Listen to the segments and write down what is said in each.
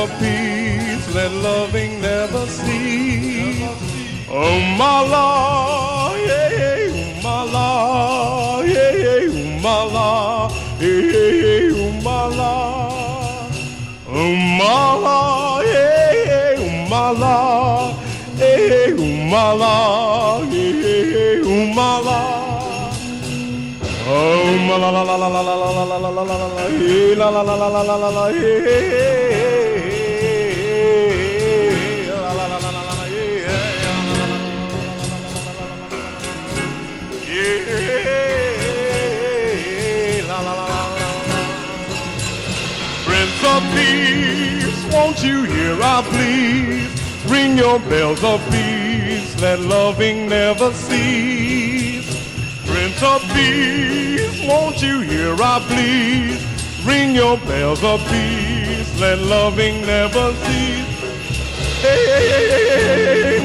Of peace, let loving never cease. Oh my Lord, yeah, yeah, oh my Lord, yeah, yeah, oh my Lord, yeah, yeah, oh my Lord. Oh my Lord, yeah, yeah, oh my Lord, yeah, yeah, oh my Lord, yeah, yeah, oh my Lord. Oh la la la la la la la la la la la la la eh, la la la la la hear our pleas? Ring your bells of peace, let loving never cease. Prince of Peace, won't you hear our pleas? Ring your bells of peace, let loving never cease. Hey, hey, hey, hey, hey,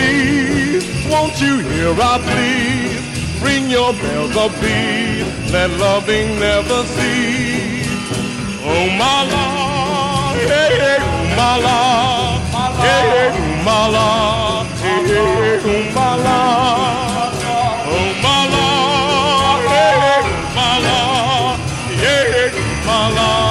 Please, Won't you hear I plea? Ring your bells a beat, let loving never cease. Oh my love, hey hey, oh my love, hey hey, oh my love, hey hey, oh my love, oh my love, hey hey, oh, my love, hey hey, oh, my love.